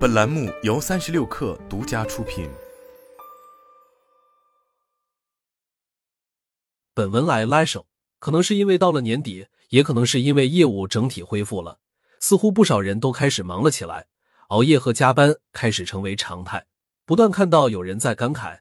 本栏目由三十六氪独家出品。本文来拉手，可能是因为到了年底，也可能是因为业务整体恢复了，似乎不少人都开始忙了起来，熬夜和加班开始成为常态。不断看到有人在感慨，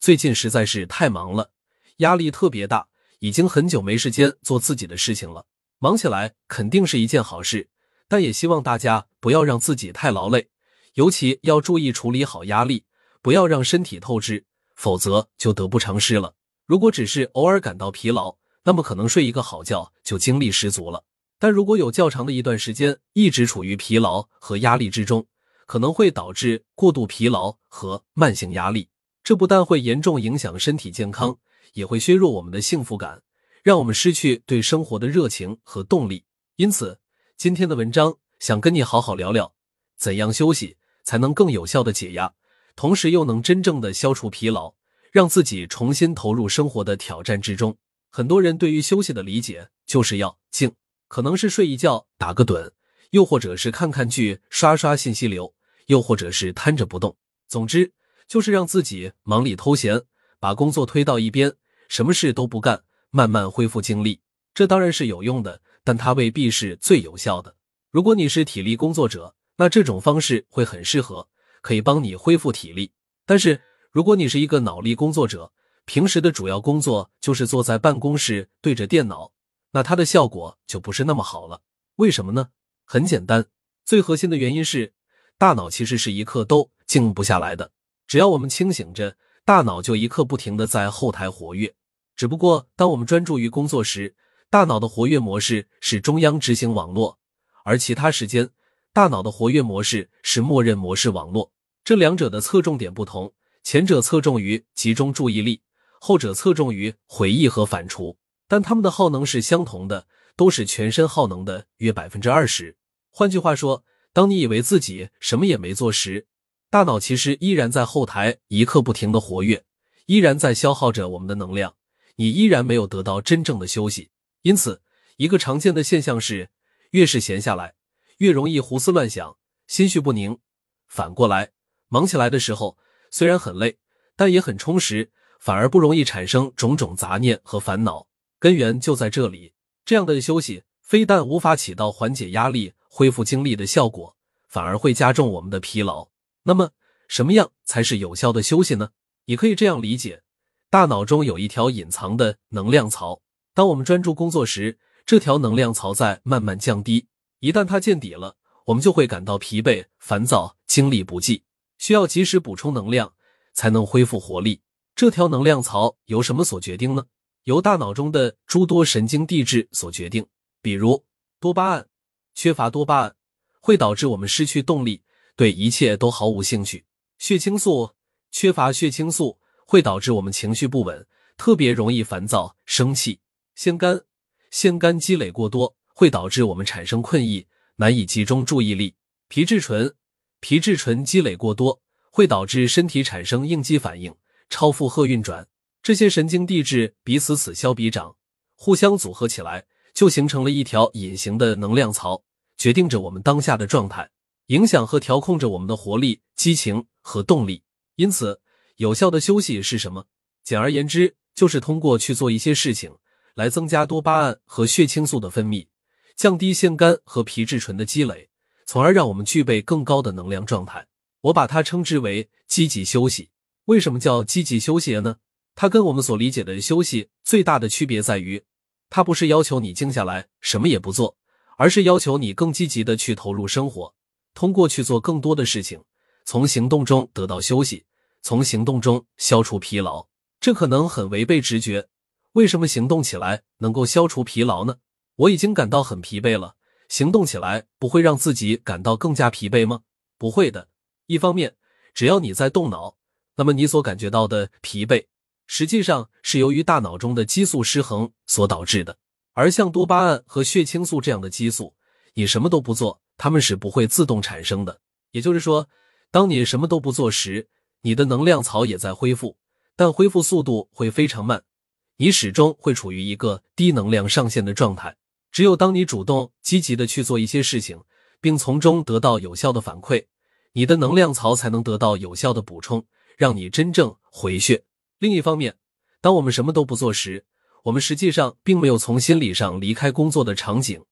最近实在是太忙了，压力特别大，已经很久没时间做自己的事情了。忙起来肯定是一件好事，但也希望大家不要让自己太劳累。尤其要注意处理好压力，不要让身体透支，否则就得不偿失了。如果只是偶尔感到疲劳，那么可能睡一个好觉就精力十足了。但如果有较长的一段时间一直处于疲劳和压力之中，可能会导致过度疲劳和慢性压力，这不但会严重影响身体健康，也会削弱我们的幸福感，让我们失去对生活的热情和动力。因此，今天的文章想跟你好好聊聊怎样休息。才能更有效的解压，同时又能真正的消除疲劳，让自己重新投入生活的挑战之中。很多人对于休息的理解就是要静，可能是睡一觉、打个盹，又或者是看看剧、刷刷信息流，又或者是瘫着不动。总之，就是让自己忙里偷闲，把工作推到一边，什么事都不干，慢慢恢复精力。这当然是有用的，但它未必是最有效的。如果你是体力工作者，那这种方式会很适合，可以帮你恢复体力。但是如果你是一个脑力工作者，平时的主要工作就是坐在办公室对着电脑，那它的效果就不是那么好了。为什么呢？很简单，最核心的原因是，大脑其实是一刻都静不下来的。只要我们清醒着，大脑就一刻不停的在后台活跃。只不过当我们专注于工作时，大脑的活跃模式是中央执行网络，而其他时间。大脑的活跃模式是默认模式网络，这两者的侧重点不同，前者侧重于集中注意力，后者侧重于回忆和反刍，但它们的耗能是相同的，都是全身耗能的约百分之二十。换句话说，当你以为自己什么也没做时，大脑其实依然在后台一刻不停的活跃，依然在消耗着我们的能量，你依然没有得到真正的休息。因此，一个常见的现象是，越是闲下来。越容易胡思乱想，心绪不宁。反过来，忙起来的时候虽然很累，但也很充实，反而不容易产生种种杂念和烦恼。根源就在这里。这样的休息非但无法起到缓解压力、恢复精力的效果，反而会加重我们的疲劳。那么，什么样才是有效的休息呢？你可以这样理解：大脑中有一条隐藏的能量槽，当我们专注工作时，这条能量槽在慢慢降低。一旦它见底了，我们就会感到疲惫、烦躁、精力不济，需要及时补充能量，才能恢复活力。这条能量槽由什么所决定呢？由大脑中的诸多神经递质所决定。比如多巴胺，缺乏多巴胺会导致我们失去动力，对一切都毫无兴趣；血清素，缺乏血清素会导致我们情绪不稳，特别容易烦躁、生气；腺苷，腺苷积累过多。会导致我们产生困意，难以集中注意力。皮质醇，皮质醇积累过多，会导致身体产生应激反应，超负荷运转。这些神经递质彼此此消彼长，互相组合起来，就形成了一条隐形的能量槽，决定着我们当下的状态，影响和调控着我们的活力、激情和动力。因此，有效的休息是什么？简而言之，就是通过去做一些事情，来增加多巴胺和血清素的分泌。降低腺苷和皮质醇的积累，从而让我们具备更高的能量状态。我把它称之为积极休息。为什么叫积极休息呢？它跟我们所理解的休息最大的区别在于，它不是要求你静下来什么也不做，而是要求你更积极的去投入生活，通过去做更多的事情，从行动中得到休息，从行动中消除疲劳。这可能很违背直觉。为什么行动起来能够消除疲劳呢？我已经感到很疲惫了，行动起来不会让自己感到更加疲惫吗？不会的。一方面，只要你在动脑，那么你所感觉到的疲惫，实际上是由于大脑中的激素失衡所导致的。而像多巴胺和血清素这样的激素，你什么都不做，它们是不会自动产生的。也就是说，当你什么都不做时，你的能量槽也在恢复，但恢复速度会非常慢，你始终会处于一个低能量上限的状态。只有当你主动积极的去做一些事情，并从中得到有效的反馈，你的能量槽才能得到有效的补充，让你真正回血。另一方面，当我们什么都不做时，我们实际上并没有从心理上离开工作的场景，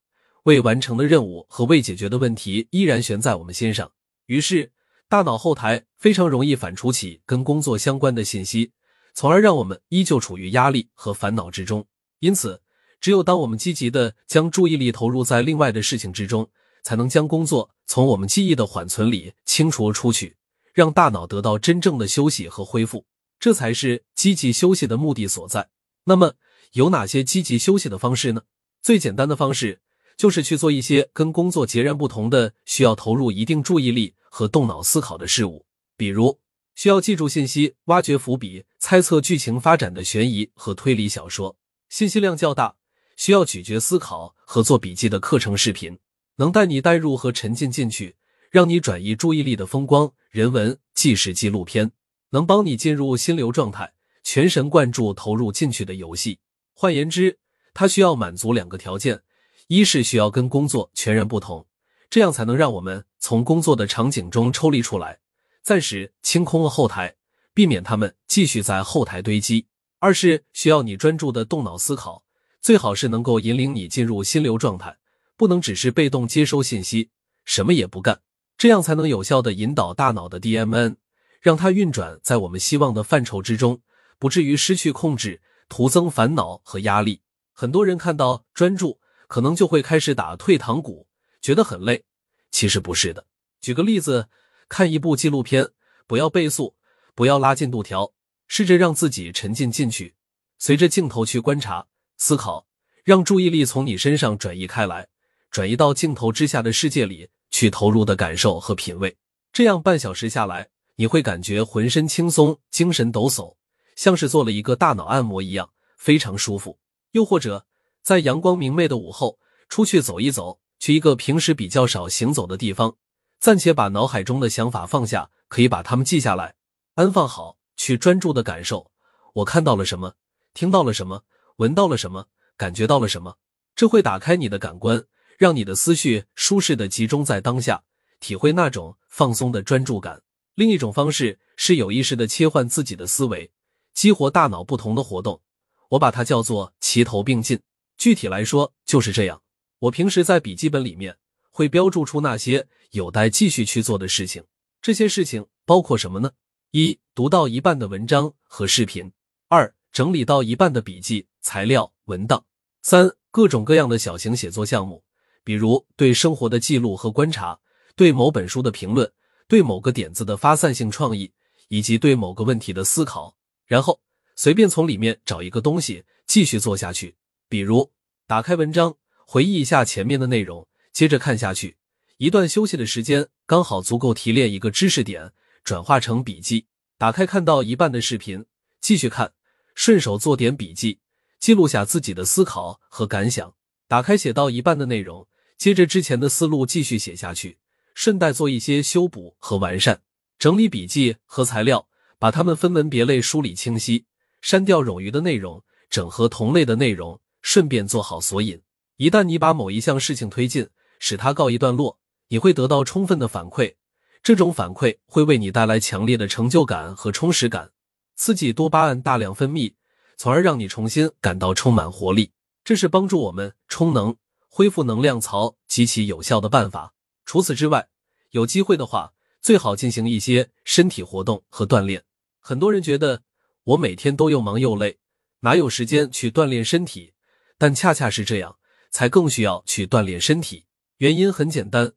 未完成的任务和未解决的问题依然悬在我们心上。于是，大脑后台非常容易反刍起跟工作相关的信息，从而让我们依旧处于压力和烦恼之中。因此，只有当我们积极的将注意力投入在另外的事情之中，才能将工作从我们记忆的缓存里清除出去，让大脑得到真正的休息和恢复。这才是积极休息的目的所在。那么，有哪些积极休息的方式呢？最简单的方式就是去做一些跟工作截然不同的、需要投入一定注意力和动脑思考的事物，比如需要记住信息、挖掘伏笔、猜测剧情发展的悬疑和推理小说；信息量较大、需要咀嚼思考和做笔记的课程视频，能带你带入和沉浸进去，让你转移注意力的风光人文纪实纪录片。能帮你进入心流状态，全神贯注投入进去的游戏。换言之，它需要满足两个条件：一是需要跟工作全然不同，这样才能让我们从工作的场景中抽离出来，暂时清空了后台，避免他们继续在后台堆积；二是需要你专注的动脑思考，最好是能够引领你进入心流状态，不能只是被动接收信息，什么也不干，这样才能有效的引导大脑的 DMN。让它运转在我们希望的范畴之中，不至于失去控制，徒增烦恼和压力。很多人看到专注，可能就会开始打退堂鼓，觉得很累。其实不是的。举个例子，看一部纪录片，不要倍速，不要拉进度条，试着让自己沉浸进去，随着镜头去观察、思考，让注意力从你身上转移开来，转移到镜头之下的世界里去投入的感受和品味。这样半小时下来。你会感觉浑身轻松，精神抖擞，像是做了一个大脑按摩一样，非常舒服。又或者在阳光明媚的午后，出去走一走，去一个平时比较少行走的地方，暂且把脑海中的想法放下，可以把它们记下来，安放好，去专注的感受我看到了什么，听到了什么，闻到了什么，感觉到了什么。这会打开你的感官，让你的思绪舒适的集中在当下，体会那种放松的专注感。另一种方式是有意识的切换自己的思维，激活大脑不同的活动，我把它叫做齐头并进。具体来说就是这样。我平时在笔记本里面会标注出那些有待继续去做的事情，这些事情包括什么呢？一、读到一半的文章和视频；二、整理到一半的笔记材料文档；三、各种各样的小型写作项目，比如对生活的记录和观察，对某本书的评论。对某个点子的发散性创意，以及对某个问题的思考，然后随便从里面找一个东西继续做下去。比如打开文章，回忆一下前面的内容，接着看下去。一段休息的时间刚好足够提炼一个知识点，转化成笔记。打开看到一半的视频，继续看，顺手做点笔记，记录下自己的思考和感想。打开写到一半的内容，接着之前的思路继续写下去。顺带做一些修补和完善，整理笔记和材料，把它们分门别类梳理清晰，删掉冗余的内容，整合同类的内容，顺便做好索引。一旦你把某一项事情推进，使它告一段落，你会得到充分的反馈，这种反馈会为你带来强烈的成就感和充实感，刺激多巴胺大量分泌，从而让你重新感到充满活力。这是帮助我们充能、恢复能量槽极其有效的办法。除此之外，有机会的话，最好进行一些身体活动和锻炼。很多人觉得我每天都又忙又累，哪有时间去锻炼身体？但恰恰是这样，才更需要去锻炼身体。原因很简单，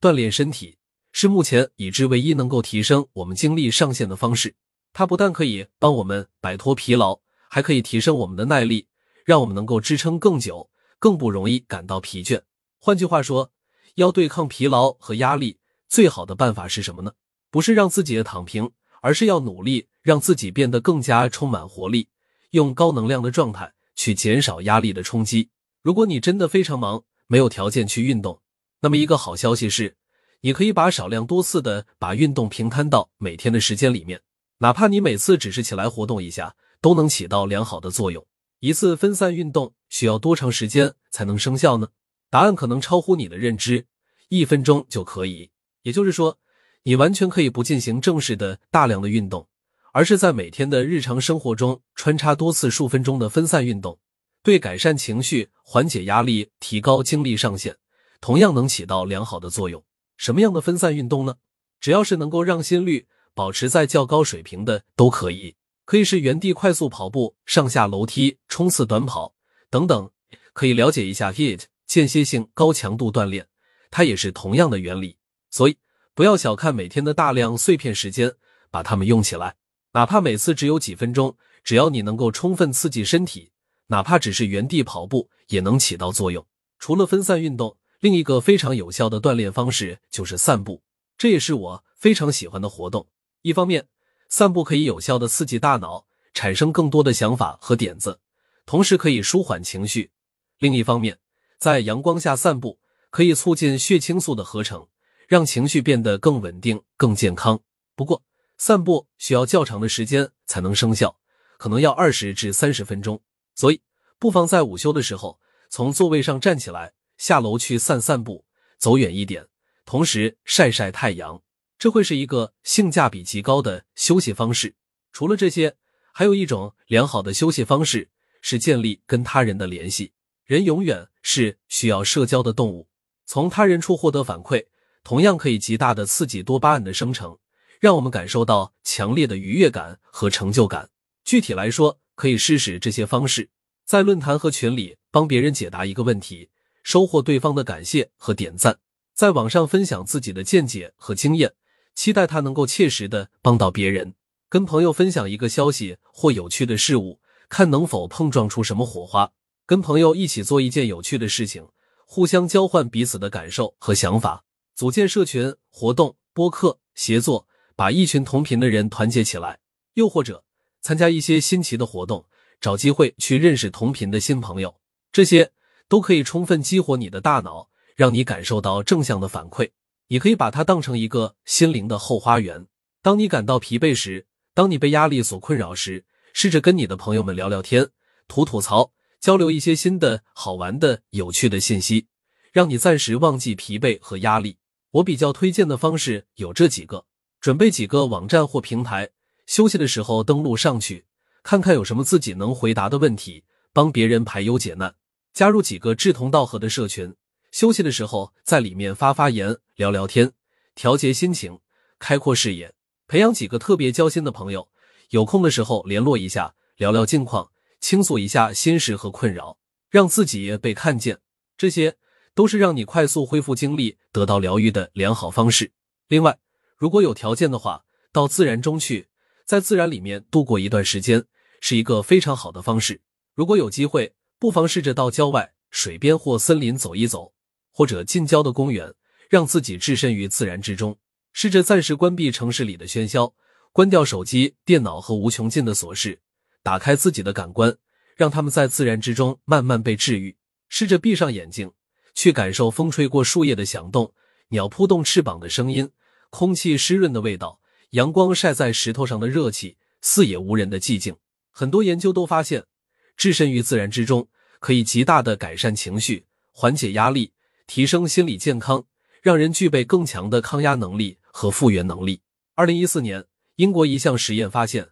锻炼身体是目前已知唯一能够提升我们精力上限的方式。它不但可以帮我们摆脱疲劳，还可以提升我们的耐力，让我们能够支撑更久，更不容易感到疲倦。换句话说。要对抗疲劳和压力，最好的办法是什么呢？不是让自己躺平，而是要努力让自己变得更加充满活力，用高能量的状态去减少压力的冲击。如果你真的非常忙，没有条件去运动，那么一个好消息是，你可以把少量多次的把运动平摊到每天的时间里面，哪怕你每次只是起来活动一下，都能起到良好的作用。一次分散运动需要多长时间才能生效呢？答案可能超乎你的认知，一分钟就可以。也就是说，你完全可以不进行正式的大量的运动，而是在每天的日常生活中穿插多次数分钟的分散运动，对改善情绪、缓解压力、提高精力上限，同样能起到良好的作用。什么样的分散运动呢？只要是能够让心率保持在较高水平的都可以，可以是原地快速跑步、上下楼梯、冲刺短跑等等。可以了解一下 HIIT 间歇性高强度锻炼，它也是同样的原理。所以不要小看每天的大量碎片时间，把它们用起来，哪怕每次只有几分钟，只要你能够充分刺激身体，哪怕只是原地跑步，也能起到作用。除了分散运动，另一个非常有效的锻炼方式就是散步。这也是我非常喜欢的活动。一方面，散步可以有效的刺激大脑，产生更多的想法和点子，同时可以舒缓情绪；另一方面，在阳光下散步可以促进血清素的合成，让情绪变得更稳定、更健康。不过，散步需要较长的时间才能生效，可能要二十至三十分钟。所以，不妨在午休的时候从座位上站起来，下楼去散散步，走远一点。同时晒晒太阳，这会是一个性价比极高的休息方式。除了这些，还有一种良好的休息方式是建立跟他人的联系。人永远是需要社交的动物，从他人处获得反馈，同样可以极大的刺激多巴胺的生成，让我们感受到强烈的愉悦感和成就感。具体来说，可以试试这些方式：在论坛和群里帮别人解答一个问题，收获对方的感谢和点赞。在网上分享自己的见解和经验，期待他能够切实的帮到别人。跟朋友分享一个消息或有趣的事物，看能否碰撞出什么火花。跟朋友一起做一件有趣的事情，互相交换彼此的感受和想法。组建社群活动、播客、协作，把一群同频的人团结起来。又或者参加一些新奇的活动，找机会去认识同频的新朋友。这些都可以充分激活你的大脑。让你感受到正向的反馈，你可以把它当成一个心灵的后花园。当你感到疲惫时，当你被压力所困扰时，试着跟你的朋友们聊聊天，吐吐槽，交流一些新的好玩的、有趣的信息，让你暂时忘记疲惫和压力。我比较推荐的方式有这几个：准备几个网站或平台，休息的时候登录上去，看看有什么自己能回答的问题，帮别人排忧解难；加入几个志同道合的社群。休息的时候，在里面发发言、聊聊天，调节心情，开阔视野，培养几个特别交心的朋友。有空的时候联络一下，聊聊近况，倾诉一下心事和困扰，让自己被看见。这些都是让你快速恢复精力、得到疗愈的良好方式。另外，如果有条件的话，到自然中去，在自然里面度过一段时间，是一个非常好的方式。如果有机会，不妨试着到郊外、水边或森林走一走。或者近郊的公园，让自己置身于自然之中，试着暂时关闭城市里的喧嚣，关掉手机、电脑和无穷尽的琐事，打开自己的感官，让他们在自然之中慢慢被治愈。试着闭上眼睛，去感受风吹过树叶的响动，鸟扑动翅膀的声音，空气湿润的味道，阳光晒在石头上的热气，四野无人的寂静。很多研究都发现，置身于自然之中，可以极大的改善情绪，缓解压力。提升心理健康，让人具备更强的抗压能力和复原能力。二零一四年，英国一项实验发现，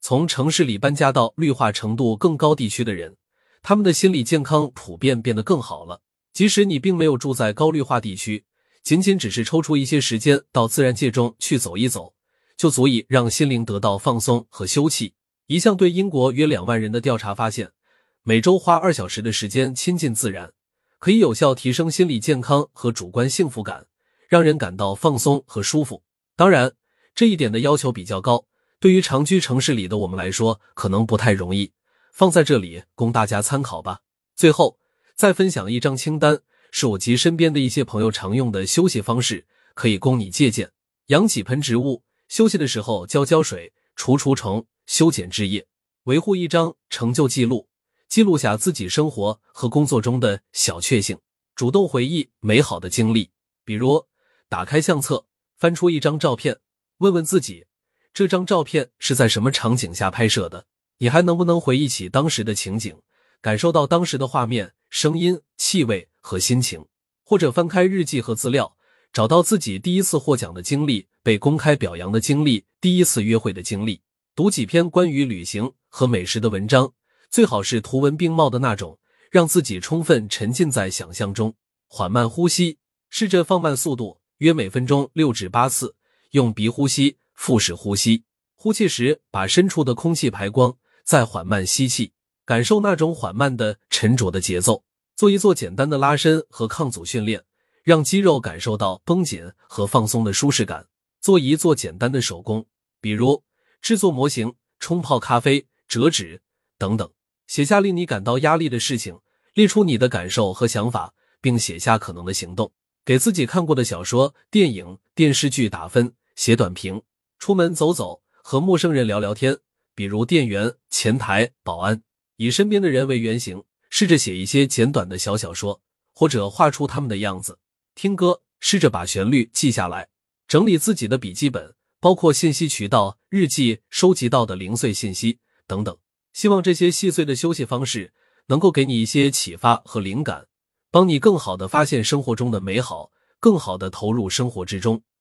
从城市里搬家到绿化程度更高地区的人，他们的心理健康普遍变得更好了。即使你并没有住在高绿化地区，仅仅只是抽出一些时间到自然界中去走一走，就足以让心灵得到放松和休憩。一项对英国约两万人的调查发现，每周花二小时的时间亲近自然。可以有效提升心理健康和主观幸福感，让人感到放松和舒服。当然，这一点的要求比较高，对于长居城市里的我们来说，可能不太容易。放在这里供大家参考吧。最后，再分享一张清单，是我及身边的一些朋友常用的休息方式，可以供你借鉴。养几盆植物，休息的时候浇浇水、除除虫、修剪枝叶，维护一张成就记录。记录下自己生活和工作中的小确幸，主动回忆美好的经历。比如，打开相册，翻出一张照片，问问自己，这张照片是在什么场景下拍摄的？你还能不能回忆起当时的情景，感受到当时的画面、声音、气味和心情？或者翻开日记和资料，找到自己第一次获奖的经历，被公开表扬的经历，第一次约会的经历，读几篇关于旅行和美食的文章，最好是图文并茂的那种，让自己充分沉浸在想象中。缓慢呼吸，试着放慢速度，约每分钟六至八次，用鼻呼吸、腹式呼吸。呼气时，把深处的空气排光，再缓慢吸气，感受那种缓慢的沉着的节奏。做一做简单的拉伸和抗阻训练，让肌肉感受到绷紧和放松的舒适感。做一做简单的手工，比如制作模型、冲泡咖啡、折纸等等。写下令你感到压力的事情，列出你的感受和想法，并写下可能的行动。给自己看过的小说、电影、电视剧打分，写短评。出门走走。和陌生人聊聊天，比如店员、前台、保安，以身边的人为原型，试着写一些简短的小小说，或者画出他们的样子。听歌，试着把旋律记下来，整理自己的笔记本，包括信息渠道、日记、收集到的零碎信息等等。希望这些细碎的休息方式能够给你一些启发和灵感，帮你更好的发现生活中的美好，更好的投入生活之中。